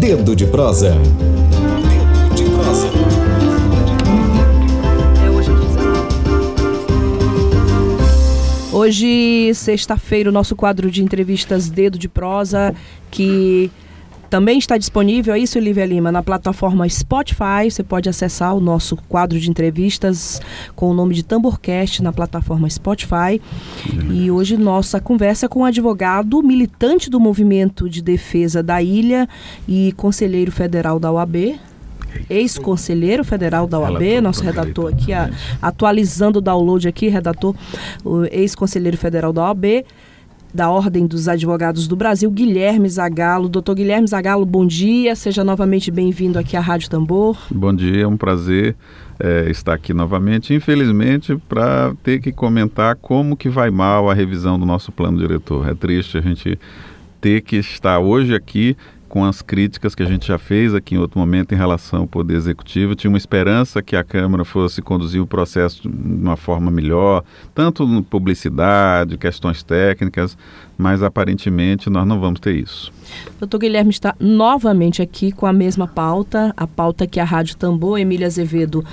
Dedo de prosa. Dedo de prosa. Hoje, sexta-feira, o nosso quadro de entrevistas Dedo de Prosa, que também está disponível, é isso, Lívia Lima, na plataforma Spotify. Você pode acessar o nosso quadro de entrevistas com o nome de Tamborcast na plataforma Spotify. E hoje nossa conversa com o advogado militante do movimento de defesa da ilha e conselheiro federal da OAB, ex-conselheiro federal da OAB, relator, nosso redator aqui, a, atualizando o download aqui, redator, ex-conselheiro federal da OAB, da Ordem dos Advogados do Brasil, Guilherme Zagalo. Doutor Guilherme Zagalo, bom dia, seja novamente bem-vindo aqui à Rádio Tambor. Bom dia, é um prazer é, estar aqui novamente, infelizmente, para ter que comentar como que vai mal a revisão do nosso plano diretor. É triste a gente ter que estar hoje aqui com as críticas que a gente já fez aqui em outro momento em relação ao Poder Executivo. Tinha uma esperança que a Câmara fosse conduzir o processo de uma forma melhor, tanto no publicidade, questões técnicas, mas aparentemente nós não vamos ter isso. Doutor Guilherme está novamente aqui com a mesma pauta, a pauta que a Rádio Tambor, Emília Azevedo,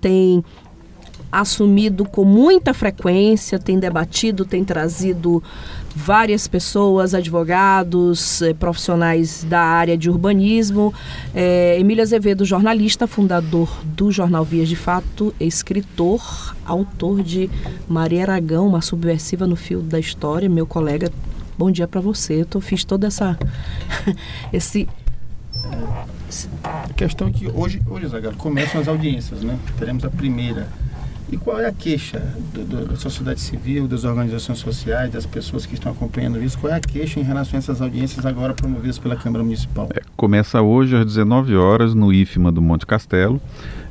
tem assumido com muita frequência, tem debatido, tem trazido várias pessoas, advogados, eh, profissionais da área de urbanismo. É, Emília Azevedo, jornalista, fundador do jornal Vias de Fato, escritor, autor de Maria Aragão, uma subversiva no fio da história, meu colega. Bom dia para você. Eu fiz toda essa esse a questão é que hoje, hoje Zagallo, começam as audiências, né? Teremos a primeira e qual é a queixa do, do, da sociedade civil, das organizações sociais, das pessoas que estão acompanhando isso? Qual é a queixa em relação a essas audiências agora promovidas pela Câmara Municipal? É, começa hoje às 19 horas no IFMA do Monte Castelo.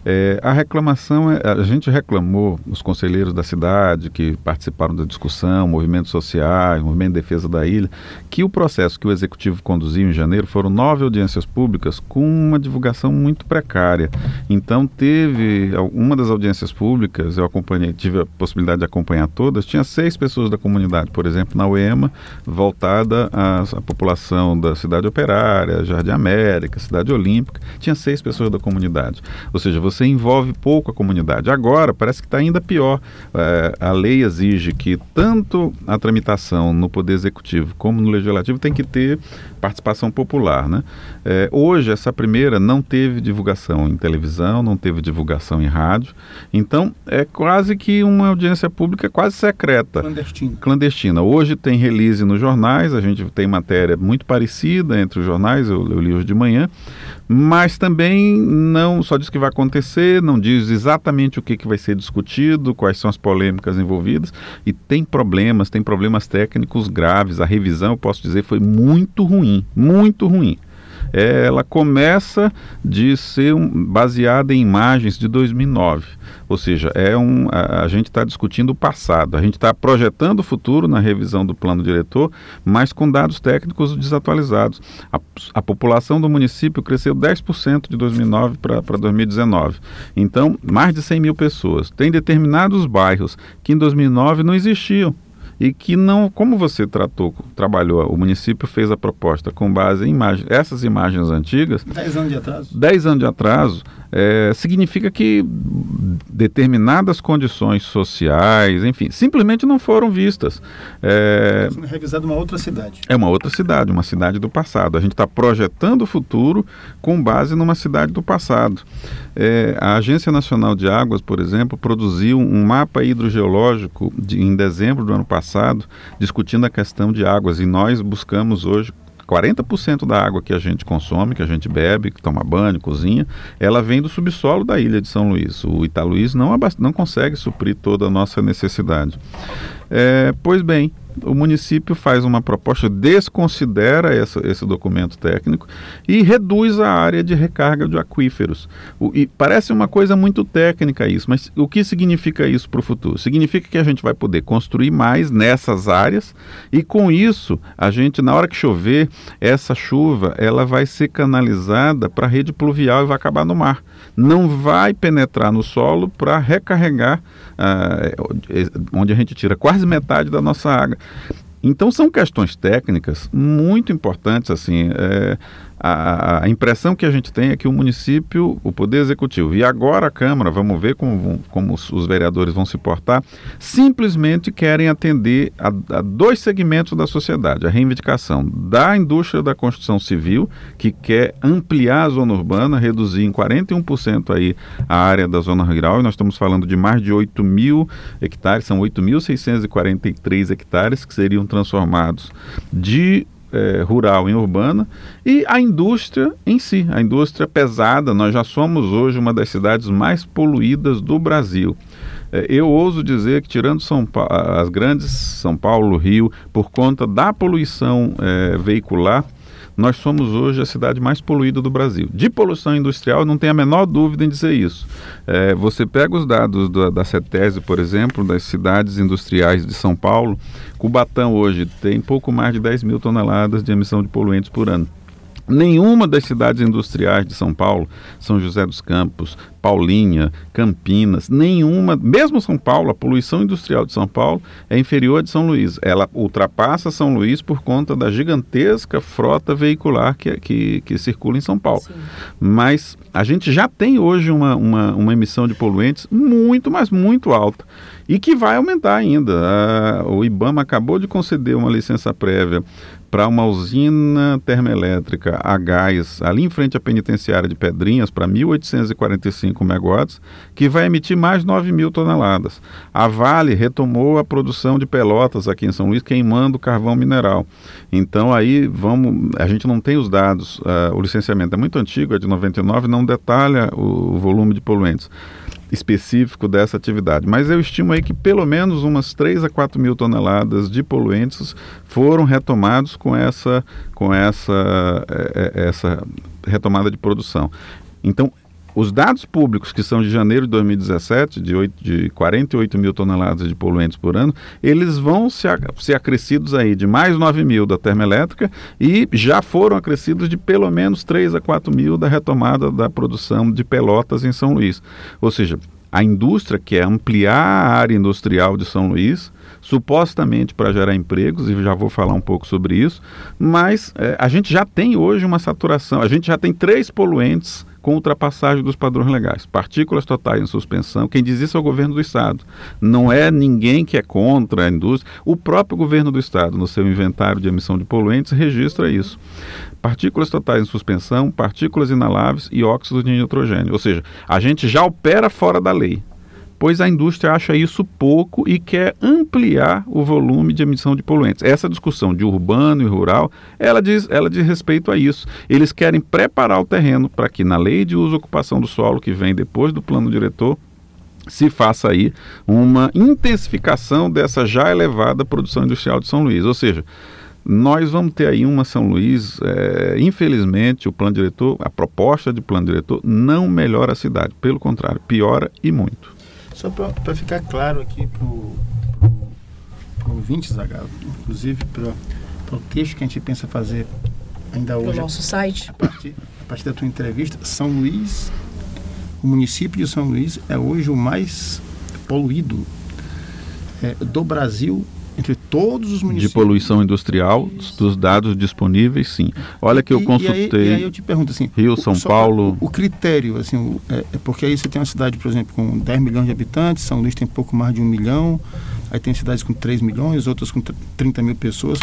É, a reclamação, é, a gente reclamou, os conselheiros da cidade que participaram da discussão, movimentos sociais, movimento de defesa da ilha, que o processo que o executivo conduziu em janeiro foram nove audiências públicas com uma divulgação muito precária. Então teve uma das audiências públicas, eu acompanhei, tive a possibilidade de acompanhar todas, tinha seis pessoas da comunidade, por exemplo, na UEMA, voltada à, à população da cidade operária, Jardim América, cidade olímpica, tinha seis pessoas da comunidade. Ou seja, você você envolve pouco a comunidade. Agora, parece que está ainda pior. É, a lei exige que tanto a tramitação no Poder Executivo como no Legislativo tem que ter participação popular. Né? É, hoje, essa primeira não teve divulgação em televisão, não teve divulgação em rádio. Então, é quase que uma audiência pública quase secreta. Clandestina. Clandestina. Hoje tem release nos jornais, a gente tem matéria muito parecida entre os jornais, eu, eu li hoje de manhã, mas também não só diz que vai acontecer, não diz exatamente o que, que vai ser discutido, quais são as polêmicas envolvidas, e tem problemas, tem problemas técnicos graves. A revisão, eu posso dizer, foi muito ruim, muito ruim é, ela começa de ser um, baseada em imagens de 2009. Ou seja, é um, a, a gente está discutindo o passado, a gente está projetando o futuro na revisão do plano diretor, mas com dados técnicos desatualizados. A, a população do município cresceu 10% de 2009 para 2019. Então, mais de 100 mil pessoas. Tem determinados bairros que em 2009 não existiam e que não, como você tratou, trabalhou, o município fez a proposta com base em imagens, essas imagens antigas. 10 anos de atraso. 10 anos de atraso, é, significa que determinadas condições sociais, enfim, simplesmente não foram vistas. É, Está revisado uma outra cidade. É uma outra cidade, uma cidade do passado. A gente está projetando o futuro com base numa cidade do passado. É, a Agência Nacional de Águas, por exemplo, produziu um mapa hidrogeológico de, em dezembro do ano passado, discutindo a questão de águas, e nós buscamos hoje 40% da água que a gente consome, que a gente bebe, que toma banho, cozinha, ela vem do subsolo da ilha de São Luís. O Italuís não, não consegue suprir toda a nossa necessidade. É, pois bem, o município faz uma proposta, desconsidera essa, esse documento técnico e reduz a área de recarga de aquíferos. O, e parece uma coisa muito técnica isso, mas o que significa isso para o futuro? Significa que a gente vai poder construir mais nessas áreas e com isso a gente, na hora que chover, essa chuva ela vai ser canalizada para a rede pluvial e vai acabar no mar. Não vai penetrar no solo para recarregar, ah, onde a gente tira quase metade da nossa água. Então são questões técnicas muito importantes assim. É, a, a, impressão que a gente tem é que o município, o Poder Executivo e agora a Câmara, vamos ver como, como os, os vereadores vão se portar, simplesmente querem atender a, a, dois segmentos da sociedade: a reivindicação da indústria da construção civil, que quer ampliar a zona urbana, reduzir em 41% aí a área da zona rural, e nós estamos falando de mais de 8 mil hectares, são 8.643 hectares que seriam transformados de é, rural em urbana e a indústria em si, a indústria pesada. Nós já somos hoje uma das cidades mais poluídas do Brasil. É, eu ouso dizer que, tirando pa as grandes São Paulo, Rio, por conta da poluição é, veicular, nós somos hoje a cidade mais poluída do Brasil. De poluição industrial, não tem a menor dúvida em dizer isso. É, você pega os dados do, da CETESE, por exemplo, das cidades industriais de São Paulo, Cubatão hoje tem pouco mais de 10 mil toneladas de emissão de poluentes por ano. Nenhuma das cidades industriais de São Paulo, São José dos Campos, Paulinha, Campinas, nenhuma, mesmo São Paulo, a poluição industrial de São Paulo é inferior à de São Luís. Ela ultrapassa São Luís por conta da gigantesca frota veicular que, que, que circula em São Paulo. Sim. Mas a gente já tem hoje uma, uma, uma emissão de poluentes muito, mas muito alta e que vai aumentar ainda. o IBAMA acabou de conceder uma licença prévia para uma usina termoelétrica a gás ali em frente à penitenciária de Pedrinhas para 1.845 megawatts, que vai emitir mais 9 mil toneladas. A Vale retomou a produção de pelotas aqui em São Luís, queimando carvão mineral. Então aí vamos, a gente não tem os dados, uh, o licenciamento é muito antigo, é de 99, não detalha o, o volume de poluentes específico dessa atividade. Mas eu estimo aí que pelo menos umas 3 a 4 mil toneladas de poluentes foram retomados com essa, com essa, é, é, essa retomada de produção. Então, os dados públicos, que são de janeiro de 2017, de, 8, de 48 mil toneladas de poluentes por ano, eles vão ser, ser acrescidos aí de mais 9 mil da termoelétrica e já foram acrescidos de pelo menos 3 a 4 mil da retomada da produção de pelotas em São Luís. Ou seja, a indústria quer ampliar a área industrial de São Luís, supostamente para gerar empregos, e já vou falar um pouco sobre isso, mas é, a gente já tem hoje uma saturação, a gente já tem três poluentes com ultrapassagem dos padrões legais. Partículas totais em suspensão, quem diz isso é o governo do Estado. Não é ninguém que é contra a indústria. O próprio governo do Estado, no seu inventário de emissão de poluentes, registra isso. Partículas totais em suspensão, partículas inaláveis e óxidos de nitrogênio. Ou seja, a gente já opera fora da lei pois a indústria acha isso pouco e quer ampliar o volume de emissão de poluentes. Essa discussão de urbano e rural, ela diz, ela diz respeito a isso. Eles querem preparar o terreno para que na lei de uso e ocupação do solo, que vem depois do plano diretor, se faça aí uma intensificação dessa já elevada produção industrial de São Luís. Ou seja, nós vamos ter aí uma São Luís, é, infelizmente, o plano diretor, a proposta de plano diretor não melhora a cidade, pelo contrário, piora e muito. Só para ficar claro aqui para o ouvinte, Zagalo, inclusive para o texto que a gente pensa fazer ainda hoje. No nosso site. A partir, a partir da tua entrevista, São Luís, o município de São Luís é hoje o mais poluído é, do Brasil entre todos os municípios. De poluição industrial, Isso. dos dados disponíveis, sim. Olha que eu consultei. E aí, e aí eu te pergunto assim: Rio, São Paulo. O, o, critério, assim, é, é, porque aí você tem uma cidade, por exemplo, com 10 milhões de habitantes, São Luís tem pouco mais de um milhão, aí tem cidades com 3 milhões, outras com 30 mil pessoas.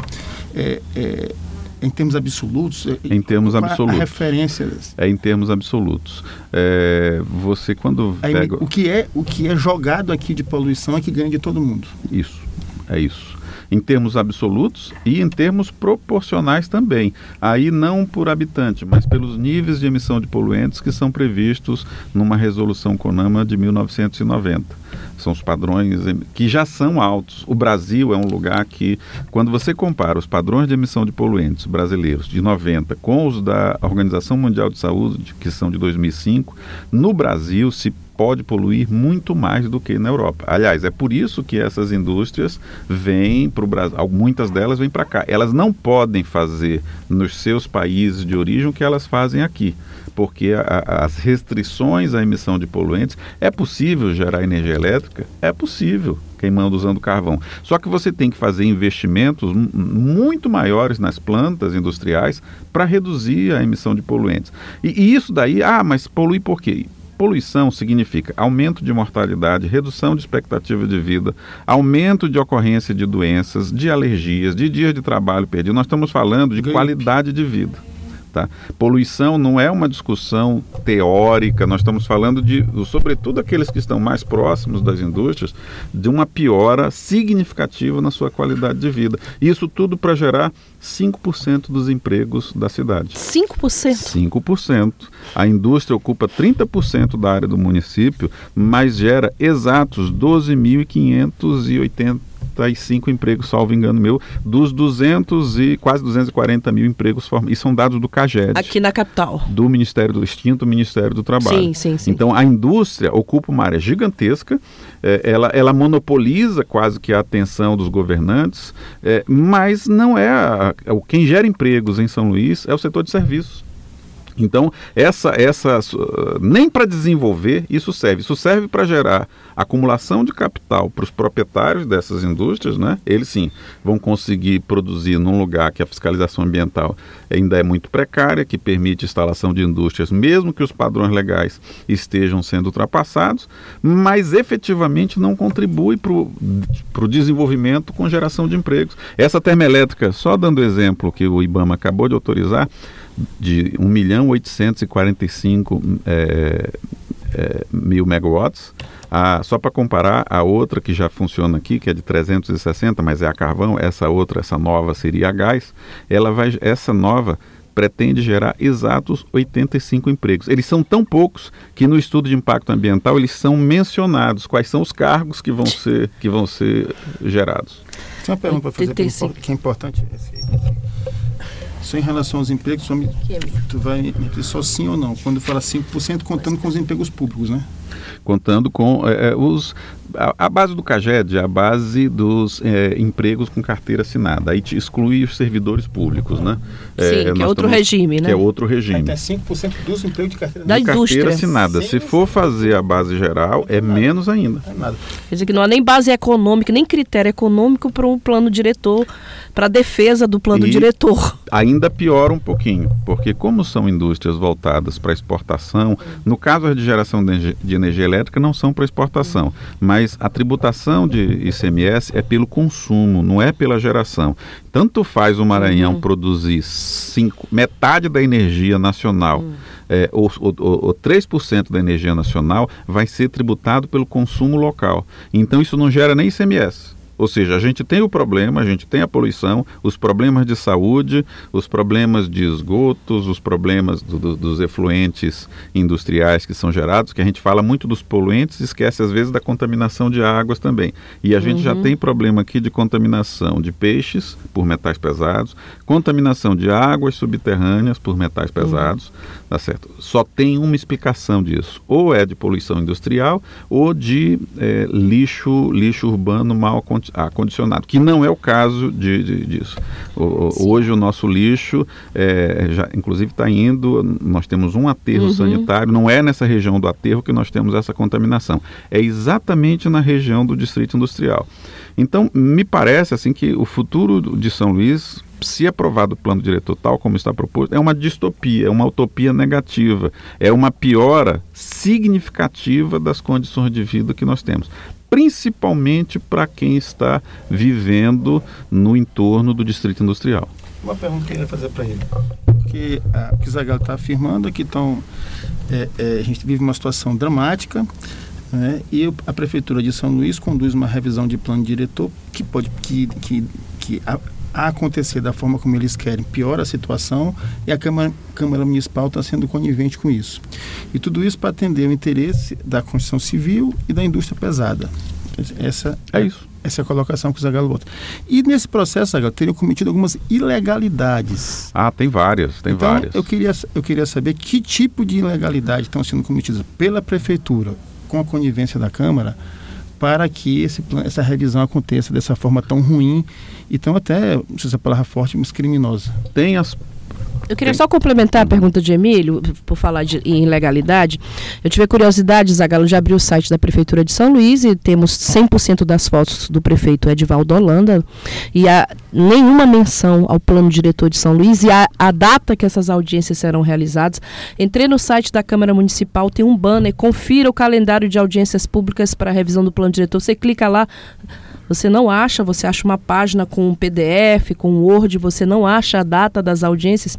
É, é, em termos absolutos? É, em termos absolutos. A referência? É em termos absolutos. É, você quando pega... o que é o que é jogado aqui de poluição é que ganha de todo mundo. Isso. É isso. Em termos absolutos e em termos proporcionais também. Aí não por habitante, mas pelos níveis de emissão de poluentes que são previstos numa resolução CONAMA de 1990. São os padrões que já são altos. O Brasil é um lugar que, quando você compara os padrões de emissão de poluentes brasileiros de 90 com os da Organização Mundial de Saúde, que são de 2005, no Brasil se pode poluir muito mais do que na Europa. Aliás, é por isso que essas indústrias vêm para o Brasil, muitas delas vêm para cá. Elas não podem fazer nos seus países de origem o que elas fazem aqui, porque a, as restrições à emissão de poluentes, é possível gerar energia elétrica? É possível, queimando usando carvão. Só que você tem que fazer investimentos muito maiores nas plantas industriais para reduzir a emissão de poluentes. E, e isso daí, ah, mas polui por quê? Poluição significa aumento de mortalidade, redução de expectativa de vida, aumento de ocorrência de doenças, de alergias, de dias de trabalho perdido. Nós estamos falando de qualidade de vida. Tá? Poluição não é uma discussão teórica, nós estamos falando de, sobretudo aqueles que estão mais próximos das indústrias, de uma piora significativa na sua qualidade de vida. Isso tudo para gerar 5% dos empregos da cidade. 5%? 5%. A indústria ocupa 30% da área do município, mas gera exatos 12.580 245 empregos, salvo engano meu, dos 200 e quase 240 mil empregos formados. E são dados do CAGED. Aqui na capital. Do Ministério do extinto Ministério do Trabalho. Sim, sim, sim. Então a indústria ocupa uma área gigantesca, é, ela, ela monopoliza quase que a atenção dos governantes, é, mas não é a, a, quem gera empregos em São Luís é o setor de serviços. Então, essa, essa nem para desenvolver isso serve. Isso serve para gerar acumulação de capital para os proprietários dessas indústrias, né? Eles sim vão conseguir produzir num lugar que a fiscalização ambiental ainda é muito precária, que permite instalação de indústrias, mesmo que os padrões legais estejam sendo ultrapassados, mas efetivamente não contribui para o desenvolvimento com geração de empregos. Essa termoelétrica, só dando exemplo que o IBAMA acabou de autorizar, de 1 milhão 845 é, é, mil megawatts. A, só para comparar, a outra que já funciona aqui, que é de 360, mas é a carvão, essa outra, essa nova seria a gás, ela vai, essa nova pretende gerar exatos 85 empregos. Eles são tão poucos que no estudo de impacto ambiental eles são mencionados, quais são os cargos que vão ser, que vão ser gerados. Tem uma pergunta para fazer que é importante. Só em relação aos empregos, só me, tu vai me dizer só sim ou não. Quando fala 5%, contando com os empregos públicos, né? Contando com é, os a, a, base do CAGED é a base dos é, empregos com carteira assinada. Aí te exclui os servidores públicos, né? É, Sim, que é outro estamos, regime, né? Que é outro regime. Até 5% dos empregos de carteira, da de indústria. carteira assinada. Se for fazer a base geral, é menos ainda. É nada. Quer dizer que não há nem base econômica, nem critério econômico para o plano diretor, para a defesa do plano e diretor. Ainda piora um pouquinho, porque como são indústrias voltadas para exportação, no caso de geração de energia elétrica não são para exportação, mas mas a tributação de ICMS é pelo consumo, não é pela geração. Tanto faz o Maranhão uhum. produzir cinco, metade da energia nacional, uhum. é, ou, ou, ou 3% da energia nacional vai ser tributado pelo consumo local. Então isso não gera nem ICMS. Ou seja, a gente tem o problema, a gente tem a poluição, os problemas de saúde, os problemas de esgotos, os problemas do, do, dos efluentes industriais que são gerados, que a gente fala muito dos poluentes e esquece às vezes da contaminação de águas também. E a gente já uhum. tem problema aqui de contaminação de peixes por metais pesados, contaminação de águas subterrâneas por metais uhum. pesados, uhum. tá certo? Só tem uma explicação disso, ou é de poluição industrial ou de é, lixo, lixo urbano mal acondicionado, que não é o caso de, de disso. O, hoje o nosso lixo, é, já, inclusive está indo, nós temos um aterro uhum. sanitário, não é nessa região do aterro que nós temos essa contaminação, é exatamente na região do distrito industrial. Então, me parece assim que o futuro de São Luís se aprovado o plano diretor tal como está proposto, é uma distopia, é uma utopia negativa, é uma piora significativa das condições de vida que nós temos. Principalmente para quem está vivendo no entorno do distrito industrial. Uma pergunta que eu queria fazer para ele, porque a, o que Zagallo está afirmando é que então, é, é, a gente vive uma situação dramática, né, e a prefeitura de São Luís conduz uma revisão de plano diretor que pode que, que, que a, a acontecer da forma como eles querem, piora a situação e a Câmara, Câmara Municipal está sendo conivente com isso. E tudo isso para atender o interesse da construção civil e da indústria pesada. Essa é, isso. Essa é a colocação que o Zagalo bota. E nesse processo, Zagalo, teriam cometido algumas ilegalidades. Ah, tem várias, tem então, várias. Eu queria, eu queria saber que tipo de ilegalidade estão sendo cometidas pela Prefeitura, com a conivência da Câmara, para que esse, essa revisão aconteça dessa forma tão ruim e tão até, não sei se é palavra forte, mas criminosa. Tem as Eu queria só complementar a pergunta de Emílio, por falar de, em ilegalidade. Eu tive a curiosidade, Zagalo, de abrir o site da Prefeitura de São Luís e temos 100% das fotos do prefeito Edivaldo Holanda e há nenhuma menção ao plano diretor de São Luís e a, a data que essas audiências serão realizadas. Entrei no site da Câmara Municipal, tem um banner, confira o calendário de audiências públicas para a revisão do plano diretor. Você clica lá, você não acha, você acha uma página com um PDF, com um Word, você não acha a data das audiências.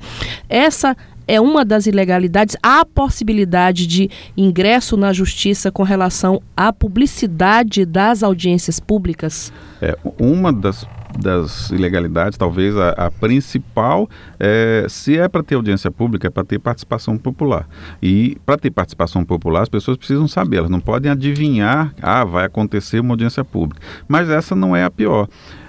Essa é uma das ilegalidades. Há possibilidade de ingresso na justiça com relação à publicidade das audiências públicas? É, uma das das ilegalidades, talvez a, a principal, é, se é para ter audiência pública, é para ter participação popular. E para ter participação popular, as pessoas precisam saber, elas não podem adivinhar, ah, vai acontecer uma audiência pública. Mas essa não é a pior.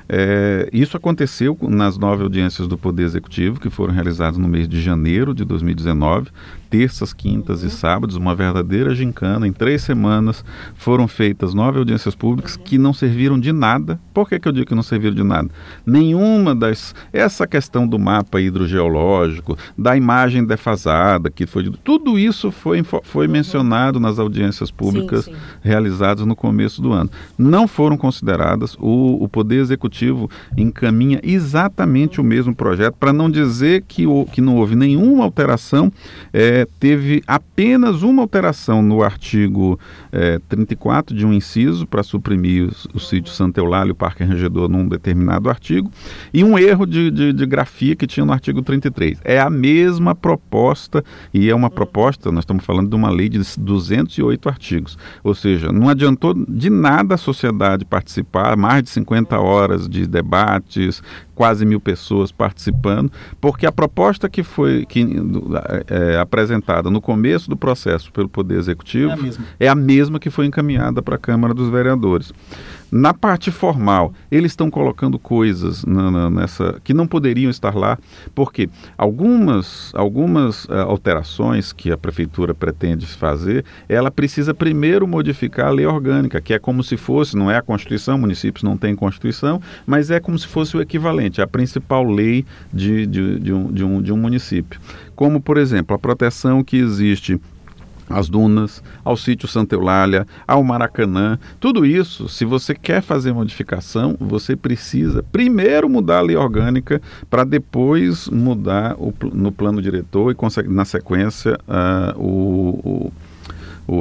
É, isso aconteceu nas nove audiências do Poder Executivo, que foram realizadas no mês de janeiro de 2019 terças, quintas e sábados, uma verdadeira gincana. Em três semanas foram feitas nove audiências públicas que não serviram de nada. Por que, que eu digo que não serviram de nada? Nenhuma das. Essa questão do mapa hidrogeológico, da imagem defasada, que foi. Tudo isso foi, foi mencionado nas audiências públicas sim, sim. realizadas no começo do ano. Não foram consideradas. O, o Poder Executivo encaminha exatamente o mesmo projeto, para não dizer que, o, que não houve nenhuma alteração. É, teve apenas uma alteração no artigo é, 34 de um inciso para suprimir o, o sítio Santa Eulália e o Parque Rangedor num determinado artigo e um erro de, de, de, grafia que tinha no artigo 33. É a mesma proposta e é uma proposta, nós estamos falando de uma lei de 208 artigos. Ou seja, não adiantou de nada a sociedade participar, mais de 50 horas de debates, quase mil pessoas participando, porque a proposta que foi que, é, apresentada no começo do processo pelo Poder Executivo é a mesma, é a mesma que foi encaminhada para a Câmara dos Vereadores. Na parte formal, eles estão colocando coisas na, na, nessa que não poderiam estar lá, porque algumas, algumas uh, alterações que a prefeitura pretende fazer, ela precisa primeiro modificar a lei orgânica, que é como se fosse, não é a Constituição, municípios não têm Constituição, mas é como se fosse o equivalente, a principal lei de, de, de, um, de, um, de um município. Como, por exemplo, a proteção que existe às dunas, ao sítio Santa Eulália, ao Maracanã. Tudo isso, se você quer fazer modificação, você precisa primeiro mudar a lei orgânica para depois mudar o, no plano diretor e, na sequência, uh, o, o,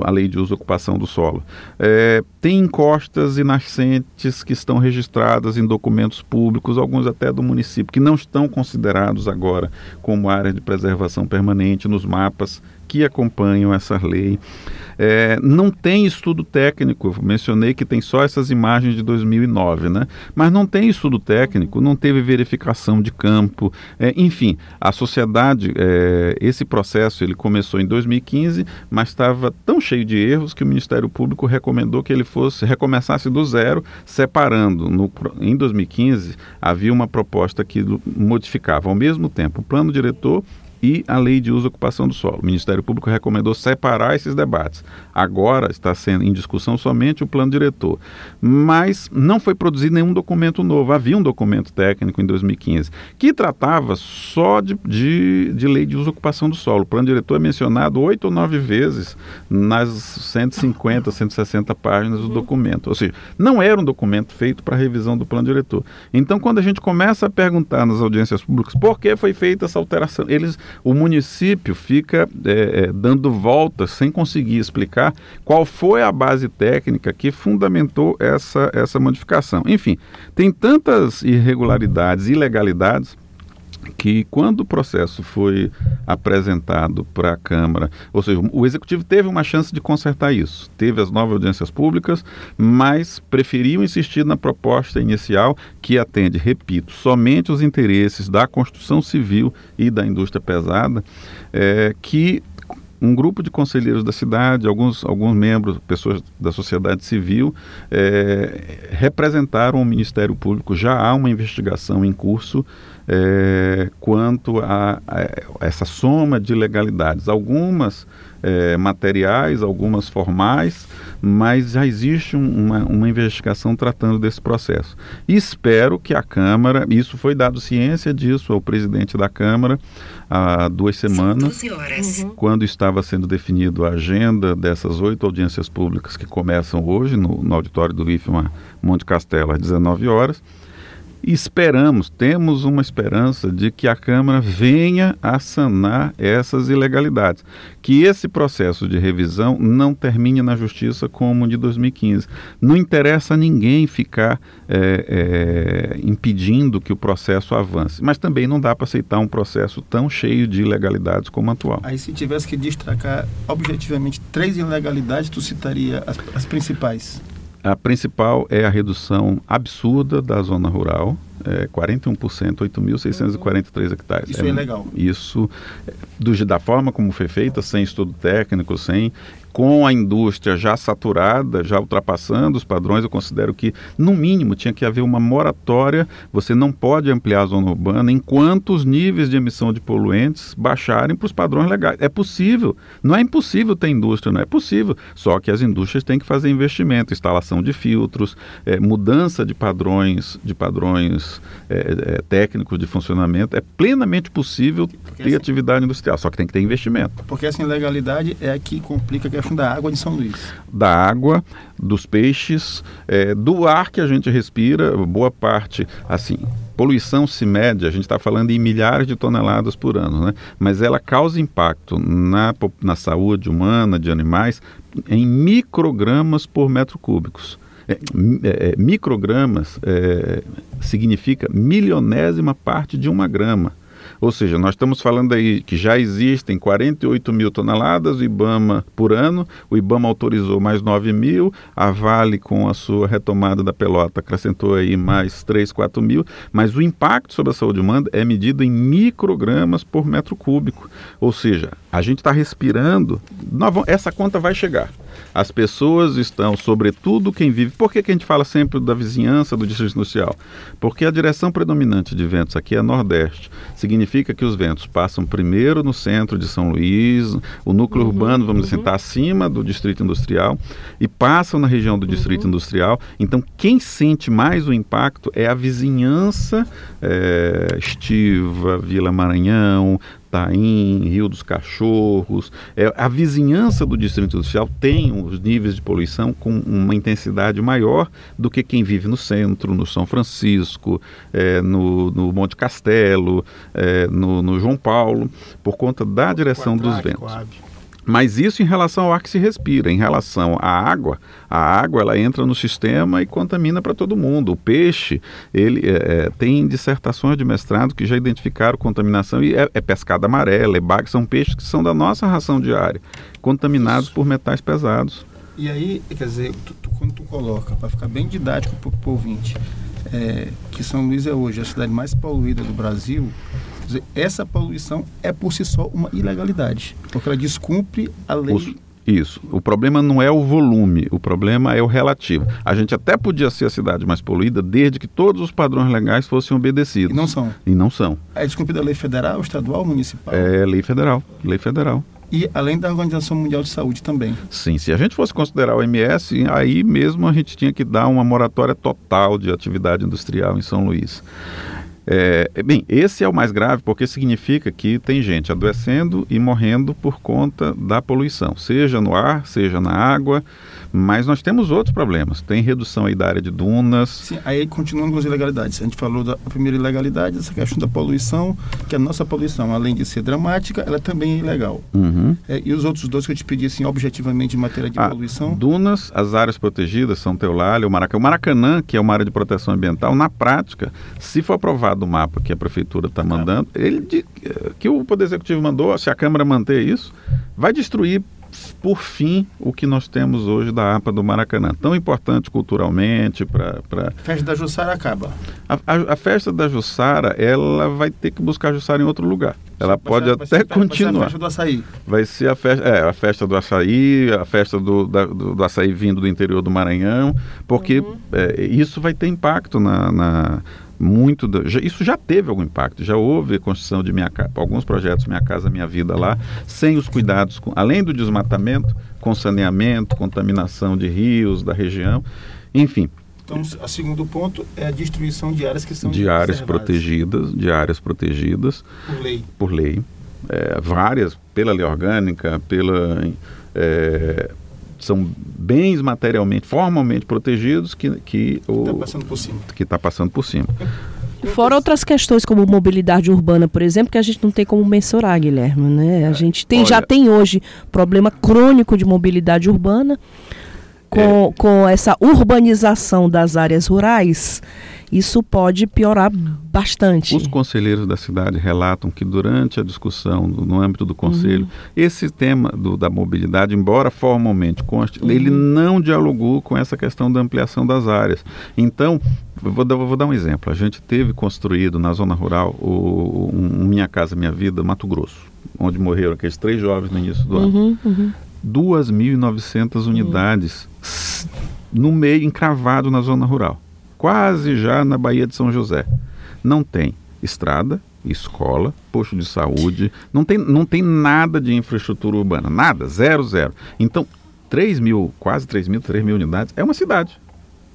a lei de uso e ocupação do solo. É, tem encostas e nascentes que estão registradas em documentos públicos, alguns até do município, que não estão considerados agora como área de preservação permanente nos mapas que acompanham essa lei. É, não tem estudo técnico, mencionei que tem só essas imagens de 2009, né? mas não tem estudo técnico, não teve verificação de campo, é, enfim, a sociedade, é, esse processo ele começou em 2015, mas estava tão cheio de erros que o Ministério Público recomendou que ele fosse, recomeçasse do zero, separando. No, em 2015 havia uma proposta que modificava ao mesmo tempo o plano diretor e a lei de uso e ocupação do solo. O Ministério Público recomendou separar esses debates. Agora está sendo em discussão somente o plano diretor. Mas não foi produzido nenhum documento novo. Havia um documento técnico em 2015 que tratava só de, de, de lei de uso e ocupação do solo. O plano diretor é mencionado oito ou nove vezes nas 150, 160 páginas do documento. Ou seja, não era um documento feito para revisão do plano diretor. Então, quando a gente começa a perguntar nas audiências públicas por que foi feita essa alteração, eles o município fica é, é, dando voltas sem conseguir explicar qual foi a base técnica que fundamentou essa, essa modificação. Enfim, tem tantas irregularidades, ilegalidades que quando o processo foi apresentado para a Câmara, ou seja, o Executivo teve uma chance de consertar isso, teve as novas audiências públicas, mas preferiu insistir na proposta inicial que atende, repito, somente os interesses da construção civil e da indústria pesada, é, que um grupo de conselheiros da cidade, alguns, alguns membros, pessoas da sociedade civil, é, representaram o Ministério Público. Já há uma investigação em curso é, quanto a, a, essa soma de ilegalidades. Algumas é, materiais, algumas formais, mas já existe uma, uma, investigação tratando desse processo. E espero que a Câmara, isso foi dado ciência disso ao presidente da Câmara há duas semanas, uhum. quando estava sendo definido a agenda dessas oito audiências públicas que começam hoje no, no auditório do IFMA Monte Castelo às 19 horas esperamos, temos uma esperança de que a Câmara venha a sanar essas ilegalidades. Que esse processo de revisão não termine na Justiça como de 2015. Não interessa a ninguém ficar é, é, impedindo que o processo avance. Mas também não dá para aceitar um processo tão cheio de ilegalidades como o atual. Aí, se tivesse que destacar objetivamente três ilegalidades, tu citaria as, as principais? A principal é a redução absurda da zona rural, é, 41%, 8.643 hectares. Isso é, é legal. Isso, do, da forma como foi feita, sem estudo técnico, sem com a indústria já saturada, já ultrapassando os padrões, eu considero que, no mínimo, tinha que haver uma moratória. Você não pode ampliar a zona urbana enquanto os níveis de emissão de poluentes baixarem para os padrões legais. É possível. Não é impossível ter indústria, não é possível. Só que as indústrias têm que fazer investimento, instalação de filtros, é, mudança de padrões, de padrões é, é, técnicos de funcionamento. É plenamente possível Porque ter assim, atividade industrial, só que tem que ter investimento. Porque essa ilegalidade é a que complica a questão da água de São Luís. Da água, dos peixes, é, do ar que a gente respira, boa parte, assim, poluição se mede, a gente está falando em milhares de toneladas por ano, né? mas ela causa impacto na, na saúde humana, de animais, em microgramas por metro cúbicos. É, é, é, microgramas é, significa milionésima parte de uma grama. Ou seja, nós estamos falando aí que já existem 48 mil toneladas do IBAMA por ano, o IBAMA autorizou mais 9 mil, a Vale, com a sua retomada da pelota, acrescentou aí mais 3, 4 mil, mas o impacto sobre a saúde humana é medido em microgramas por metro cúbico. Ou seja, a gente está respirando, essa conta vai chegar. As pessoas estão, sobretudo quem vive. Por que, que a gente fala sempre da vizinhança do distrito industrial? Porque a direção predominante de ventos aqui é nordeste. Significa que os ventos passam primeiro no centro de São Luís, o núcleo uhum, urbano, vamos uhum. dizer, está acima do distrito industrial e passam na região do distrito uhum. industrial. Então, quem sente mais o impacto é a vizinhança é, Estiva, Vila Maranhão, Itaim, Rio dos Cachorros. É, a vizinhança do Distrito Industrial tem os níveis de poluição com uma intensidade maior do que quem vive no centro, no São Francisco, é, no, no, Monte Castelo, é, no, no, João Paulo, por conta da direção dos ventos. Mas isso em relação ao ar que se respira. Em relação à água, a água ela entra no sistema e contamina para todo mundo. O peixe, ele é, é, tem dissertações de mestrado que já identificaram contaminação e é, é pescada amarela, é são peixes que são da nossa ração diária, contaminados por metais pesados. E aí, quer dizer, tu, tu, quando tu coloca, para ficar bem didático para o ouvinte, é, que São Luís é hoje a cidade mais poluída do Brasil, dizer, essa poluição é por si só uma ilegalidade, porque ela descumpre a lei. Os, isso. O problema não é o volume, o problema é o relativo. A gente até podia ser a cidade mais poluída desde que todos os padrões legais fossem obedecidos. E não são. E não são. É descumprida a lei federal, estadual, municipal? É lei federal. Lei federal e além da Organização Mundial de Saúde também. Sim, se a gente fosse considerar o MS, aí mesmo a gente tinha que dar uma moratória total de atividade industrial em São Luís. É, bem, esse é o mais grave porque significa que tem gente adoecendo e morrendo por conta da poluição, seja no ar, seja na água, mas nós temos outros problemas. Tem redução aí da área de dunas. Sim, aí continuando com as ilegalidades. A gente falou da primeira ilegalidade, essa questão da poluição, que a nossa poluição, além de ser dramática, ela também é ilegal. Uhum. É, e os outros dois que eu te pedi, assim, objetivamente em matéria de ah, poluição? Dunas, as áreas protegidas, São Teolálio, o Maracanã. O Maracanã, que é uma área de proteção ambiental, na prática, se for aprovado o mapa que a prefeitura está mandando, ele que o Poder Executivo mandou, se a Câmara manter isso, vai destruir por fim, o que nós temos hoje da APA do Maracanã. Tão importante culturalmente para... Pra... Festa da Jussara acaba. A, a, a, festa da Jussara, ela vai ter que buscar a Jussara em outro lugar. Ela vai pode ser, até vai ser, continuar. Vai ser a festa do açaí. Vai ser a festa, é, a festa do açaí, a festa do, da, do, do açaí vindo do interior do Maranhão, porque uhum. é, isso vai ter impacto na, na muito do, já, isso já teve algum impacto já houve construção de minha alguns projetos minha casa minha vida lá sem os cuidados com, além do desmatamento com saneamento contaminação de rios da região enfim. Então o segundo ponto é a destruição de áreas que são de áreas protegidas de áreas protegidas. Por lei. Por lei. É, várias pela lei orgânica pela é, são bens materialmente, formalmente protegidos que, que está passando por cima. Que está passando por cima. Fora outras questões como mobilidade urbana, por exemplo, que a gente não tem como mensurar, Guilherme, né? A gente tem, Olha, já tem hoje problema crônico de mobilidade urbana com, é, com essa urbanização das áreas rurais isso pode piorar bastante. Os conselheiros da cidade relatam que durante a discussão no, âmbito do conselho, uhum. esse tema do, da mobilidade, embora formalmente conste, uhum. ele não dialogou com essa questão da ampliação das áreas. Então, vou dar, vou dar um exemplo. A gente teve construído na zona rural o, um Minha Casa Minha Vida, Mato Grosso, onde morreram aqueles três jovens no início do ano. Uhum, 2.900 uhum. unidades no meio, encravado na zona rural quase já na Baía de São José. Não tem estrada, escola, posto de saúde, não tem, não tem nada de infraestrutura urbana, nada, zero, zero. Então, 3 mil, quase 3 mil, 3 mil unidades, é uma cidade.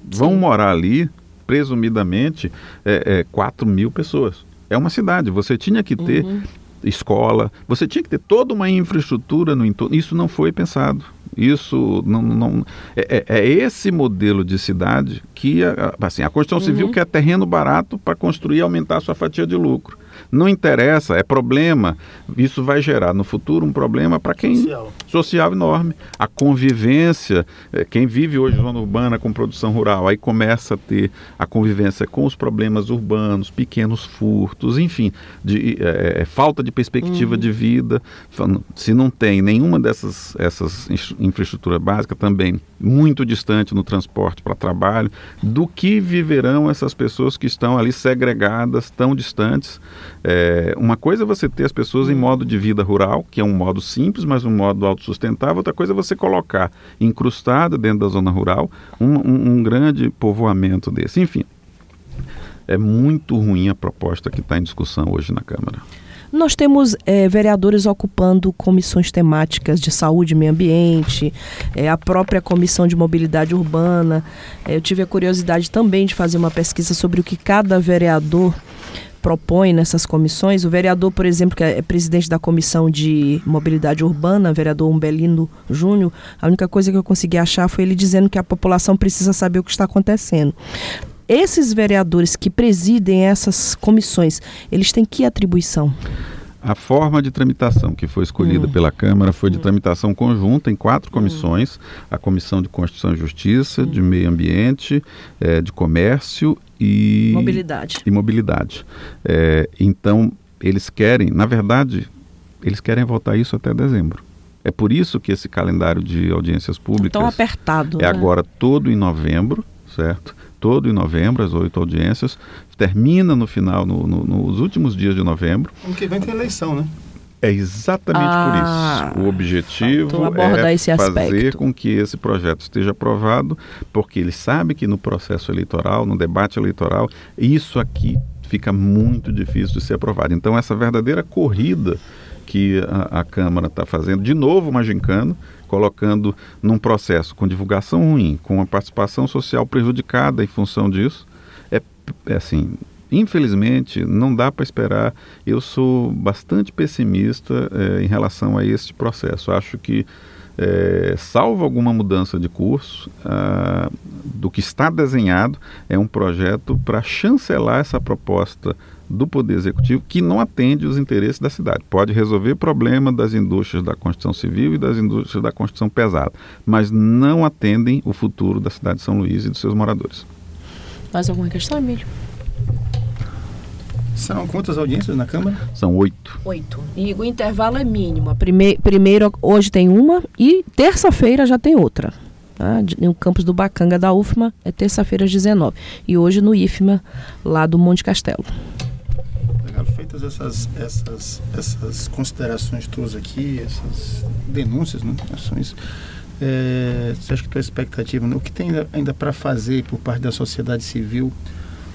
Vão morar ali, presumidamente, é, é, 4 mil pessoas. É uma cidade. Você tinha que ter uhum. Escola, você tinha que ter toda uma infraestrutura no entorno. Isso não foi pensado. Isso não, não é, é, é, esse modelo de cidade que assim a Constituição uhum. Civil quer terreno barato para construir e aumentar a sua fatia de lucro. Não interessa, é problema. Isso vai gerar no futuro um problema para quem social. social enorme. A convivência, é, quem vive hoje zona urbana com produção rural, aí começa a ter a convivência com os problemas urbanos, pequenos furtos, enfim, de é, é falta de perspectiva uhum. de vida. Se não tem nenhuma dessas essas infraestrutura básica também muito distante no transporte para trabalho, do que viverão essas pessoas que estão ali segregadas, tão distantes é, uma coisa é você ter as pessoas em modo de vida rural, que é um modo simples, mas um modo autossustentável. Outra coisa é você colocar incrustada dentro da zona rural um, um, um grande povoamento desse. Enfim, é muito ruim a proposta que está em discussão hoje na Câmara. Nós temos é, vereadores ocupando comissões temáticas de saúde e meio ambiente, é, a própria comissão de mobilidade urbana. É, eu tive a curiosidade também de fazer uma pesquisa sobre o que cada vereador propõe nessas comissões. O vereador, por exemplo, que é presidente da comissão de mobilidade urbana, vereador Umbelino Júnior, a única coisa que eu consegui achar foi ele dizendo que a população precisa saber o que está acontecendo. Esses vereadores que presidem essas comissões, eles têm que atribuição? A forma de tramitação que foi escolhida hum. pela Câmara foi de hum. tramitação conjunta em quatro hum. comissões: a Comissão de Constituição e Justiça, de. Meio Ambiente, é, de Comércio e mobilidade. E mobilidade. É, então eles querem, na verdade, eles querem votar isso até dezembro. É por isso que esse calendário de audiências públicas tão apertado. É né? agora todo em novembro, certo? Todo em novembro, as oito audiências termina no final, no, no, nos últimos dias de novembro. O que vem tem eleição, né? É exatamente ah, por isso. O objetivo é fazer com que esse projeto esteja aprovado, porque ele sabe que no processo eleitoral, no debate eleitoral, isso aqui fica muito difícil de ser aprovado. Então, essa verdadeira corrida que a, a Câmara está fazendo, de novo uma gincana, colocando num processo com divulgação ruim, com a participação social prejudicada em função disso, é assim, infelizmente, não dá para esperar. Eu sou bastante pessimista é, em relação a este processo. Acho que, é, salvo alguma mudança de curso, do que está desenhado, é um projeto para chancelar essa proposta do Poder Executivo que não atende os interesses da cidade. Pode resolver o problema das indústrias da construção civil e das indústrias da construção pesada, mas não atendem o futuro da cidade de São Luís e dos seus moradores. Mais alguma questão, Emílio? São quantas audiências na Câmara? São oito. Oito. E o intervalo é mínimo. A prime primeiro, hoje tem uma e terça-feira já tem outra. Tá? No campus do Bacanga da UFMA é terça-feira às 19. E hoje no IFMA, lá do Monte Castelo. Feitas essas, essas, essas considerações todas aqui, essas denúncias, né? Ações, é, você acha que a tua expectativa, né? o que tem ainda, ainda para fazer por parte da sociedade civil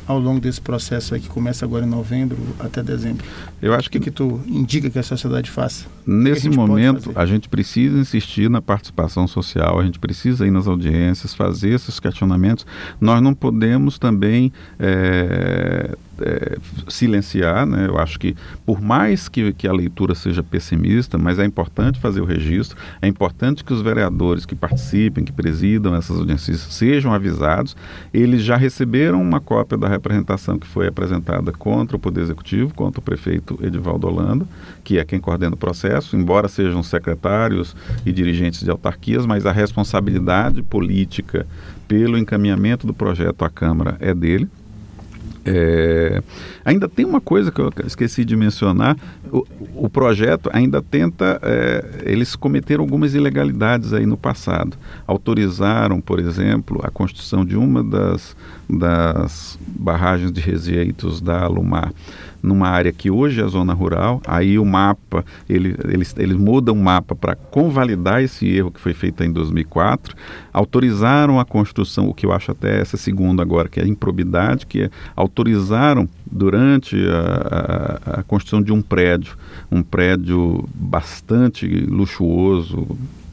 ao longo desse processo aí que começa agora em novembro até dezembro? Eu acho que, O que, tu indica que a sociedade faça? Nesse pode momento, a gente precisa insistir na participação social, a gente precisa ir nas audiências, fazer esses questionamentos. Nós não podemos também é, é, silenciar, né? Eu acho que, por mais que, que a leitura seja pessimista, mas é importante fazer o registro, é importante que os vereadores que participem, que presidam essas audiências, sejam avisados. Eles já receberam uma cópia da representação que foi apresentada contra o Poder Executivo, contra o prefeito Edivaldo Holanda, que é quem coordena o processo, embora sejam secretários e dirigentes de autarquias, mas a responsabilidade política pelo encaminhamento do projeto à Câmara é dele. É, ainda tem uma coisa que eu esqueci de mencionar: o, o projeto ainda tenta. é, eles cometeram algumas ilegalidades aí no passado. Autorizaram, por exemplo, a construção de uma das, das barragens de rejeitos da Alumar numa área que hoje é zona rural. Aí o mapa, ele, eles, eles mudam o mapa para convalidar esse erro que foi feito em 2004. Autorizaram a construção, o que eu acho até essa segunda agora, que é improbidade, que é autorizaram durante a, a, a construção de um prédio, um prédio bastante luxuoso,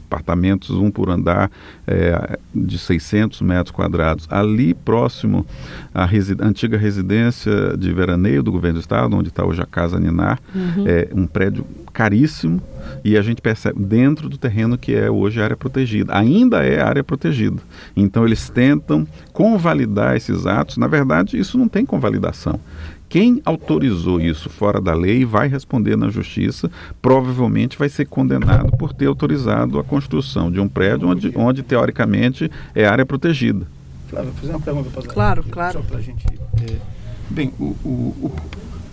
apartamentos, um por andar, é, de 600 metros quadrados, ali próximo à resi antiga residência de veraneio do governo do estado, onde está hoje a Casa Ninar, é um prédio caríssimo e a gente percebe dentro do terreno que é hoje área protegida. Ainda é área protegida. Então eles tentam convalidar esses atos. Na verdade, isso não tem convalidação. Quem autorizou isso fora da lei vai responder na justiça, provavelmente vai ser condenado por ter autorizado a construção de um prédio onde, onde teoricamente, é área protegida. Flávio, vou fazer uma pergunta para Claro, claro. Só para a gente. é, bem, o, o, o-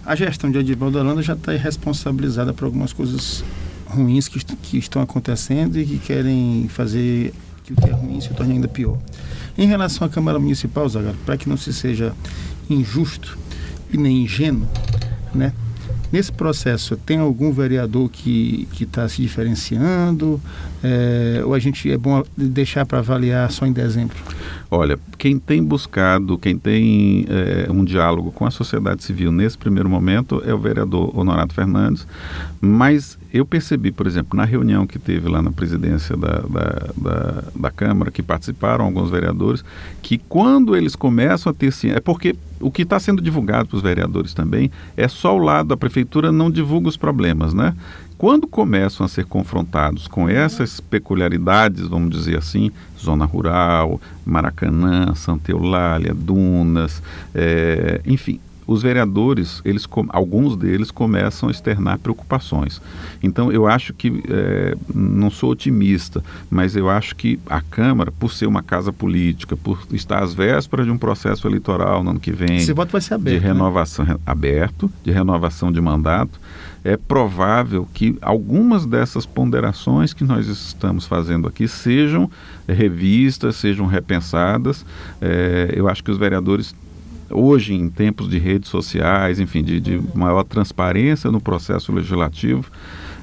a gestão de Edivaldo Holanda já está responsabilizada por algumas coisas ruins que, que estão acontecendo e que querem fazer que o que é ruim se torne ainda pior. Em relação à Câmara Municipal, Zagallo, para que não se seja injusto e nem ingênuo, né? Nesse processo, tem algum vereador que está se diferenciando? É, ou a gente é bom deixar para avaliar só em dezembro? Olha, quem tem buscado, quem tem eh, um diálogo com a sociedade civil nesse primeiro momento é o vereador Honorato Fernandes, mas eu percebi, por exemplo, na reunião que teve lá na presidência da, da, da, da Câmara, que participaram alguns vereadores, que quando eles começam a ter ciência, é porque o que está sendo divulgado para os vereadores também é só o lado da prefeitura não divulga os problemas, né? Quando começam a ser confrontados com essas peculiaridades, vamos dizer assim, zona rural, Maracanã, Santa Eulália, Dunas, eh, enfim, os vereadores, eles, alguns deles começam a externar preocupações. Então, eu acho que, eh, não sou otimista, mas eu acho que a Câmara, por ser uma casa política, por estar às vésperas de um processo eleitoral no ano que vem, Esse voto vai ser aberto. de né? renovação re- aberto, de renovação de mandato, é provável que algumas dessas ponderações que nós estamos fazendo aqui sejam revistas, sejam repensadas. É, eu acho que os vereadores hoje em tempos de redes sociais, enfim, de, de maior transparência no processo legislativo,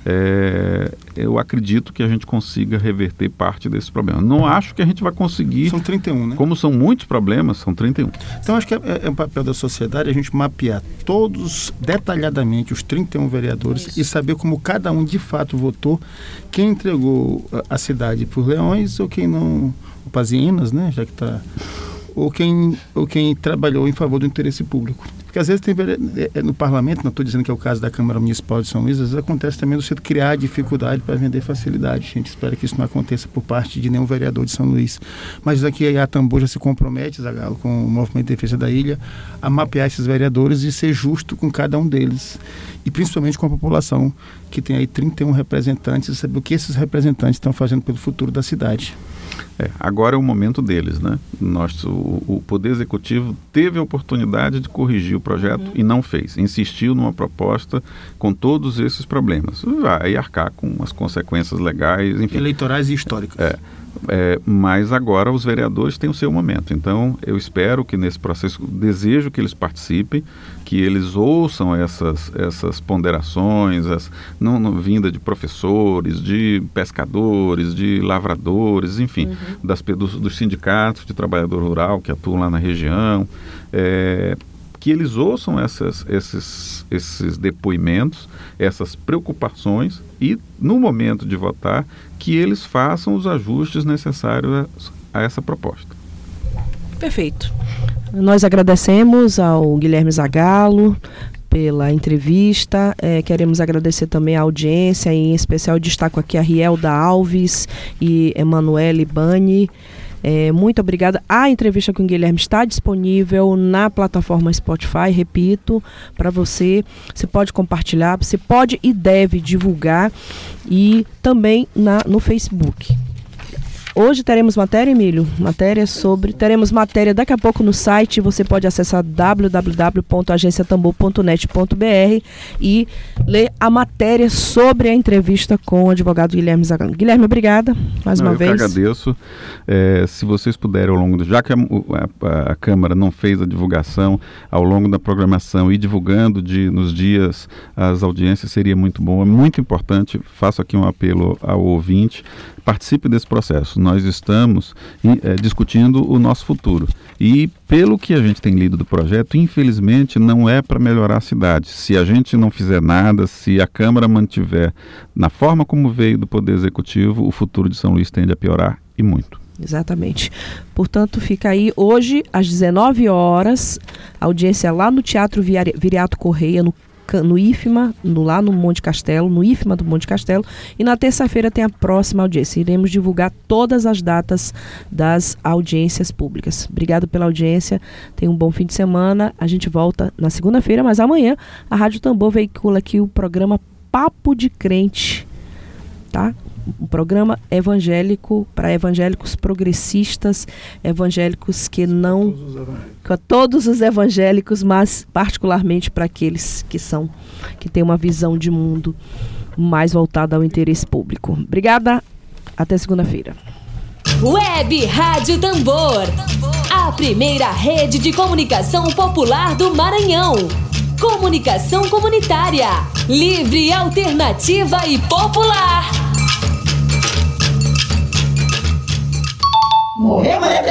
é, eu acredito que a gente consiga reverter parte desse problema. Não acho que a gente vai conseguir, São 31, né? como são muitos problemas, são 31. Então acho que é, é um papel da sociedade a gente mapear todos detalhadamente os 31 vereadores e saber como cada um de fato votou, quem entregou a, cidade por leões ou quem não, ou Pazienas, né, já que está ou quem, ou quem trabalhou em favor do interesse público. Porque às vezes tem é, é, no parlamento, não estou dizendo que é o caso da Câmara Municipal de São Luís, às vezes acontece também você criar dificuldade para vender facilidade. A gente espera que isso não aconteça por parte de nenhum vereador de São Luís. Mas aqui a Tambor já se compromete, Zagalo, com o Movimento de Defesa da Ilha, a mapear esses vereadores e ser justo com cada um deles. E principalmente com a população, que tem aí 31 representantes, e saber o que esses representantes estão fazendo pelo futuro da cidade. É, agora é o momento deles, né? Nós, o, o, Poder Executivo teve a oportunidade de corrigir o projeto uhum. e não fez. Insistiu numa proposta com todos esses problemas. Vai arcar com as consequências legais, enfim. Eleitorais e históricas. É. É, mas agora os vereadores têm o seu momento. Então, eu espero que nesse processo, desejo que eles participem, que eles ouçam essas, essas ponderações, as, não, não, vinda de professores, de pescadores, de lavradores, enfim, uhum. das, dos, dos, sindicatos de trabalhador rural que atuam lá na região. É, que eles ouçam essas, esses, esses depoimentos, essas preocupações e, no momento de votar, que eles façam os ajustes necessários a, a essa proposta. Perfeito. Nós agradecemos ao Guilherme Zagalo pela entrevista. É, queremos agradecer também a audiência, em especial destaco aqui a Rielda Alves e Emanuele Bani. É, muito obrigada. A entrevista com o Guilherme está disponível na plataforma Spotify, repito, para você. Você pode compartilhar, você pode e deve divulgar e também na, no Facebook. Hoje teremos matéria, Emílio? Matéria sobre. Teremos matéria daqui a pouco no site. Você pode acessar www.agenciatambor.net.br e ler a matéria sobre a entrevista com o advogado Guilherme Zagano. Guilherme, obrigada mais não, uma eu vez. Eu agradeço. É, se vocês puderem, ao longo do. Já que a, a, a, Câmara não fez a divulgação ao longo da programação e divulgando de, nos dias as audiências, seria muito bom. É muito importante. Faço aqui um apelo ao ouvinte participe desse processo. Nós estamos é, discutindo o nosso futuro. E pelo que a gente tem lido do projeto, infelizmente não é para melhorar a cidade. Se a gente não fizer nada, se a Câmara mantiver na forma como veio do Poder Executivo, o futuro de São Luís tende a piorar e muito. Exatamente. Portanto, fica aí hoje às 19 horas, audiência lá no Teatro Viriato Correia, no no IFMA, no, lá no Monte Castelo, no IFMA do Monte Castelo. E na terça-feira tem a próxima audiência. Iremos divulgar todas as datas das audiências públicas. Obrigado pela audiência. Tenha um bom fim de semana. A gente volta na segunda-feira, mas amanhã a Rádio Tambor veicula aqui o programa Papo de Crente. Tá? Um programa evangélico para evangélicos progressistas, evangélicos que não para todos os evangélicos, mas particularmente para aqueles que são que têm uma visão de mundo mais voltada ao interesse público. Obrigada. Até segunda-feira. Web Rádio Tambor. A primeira rede de comunicação popular do Maranhão. Comunicação comunitária. Livre, alternativa e popular. Morreu, Maria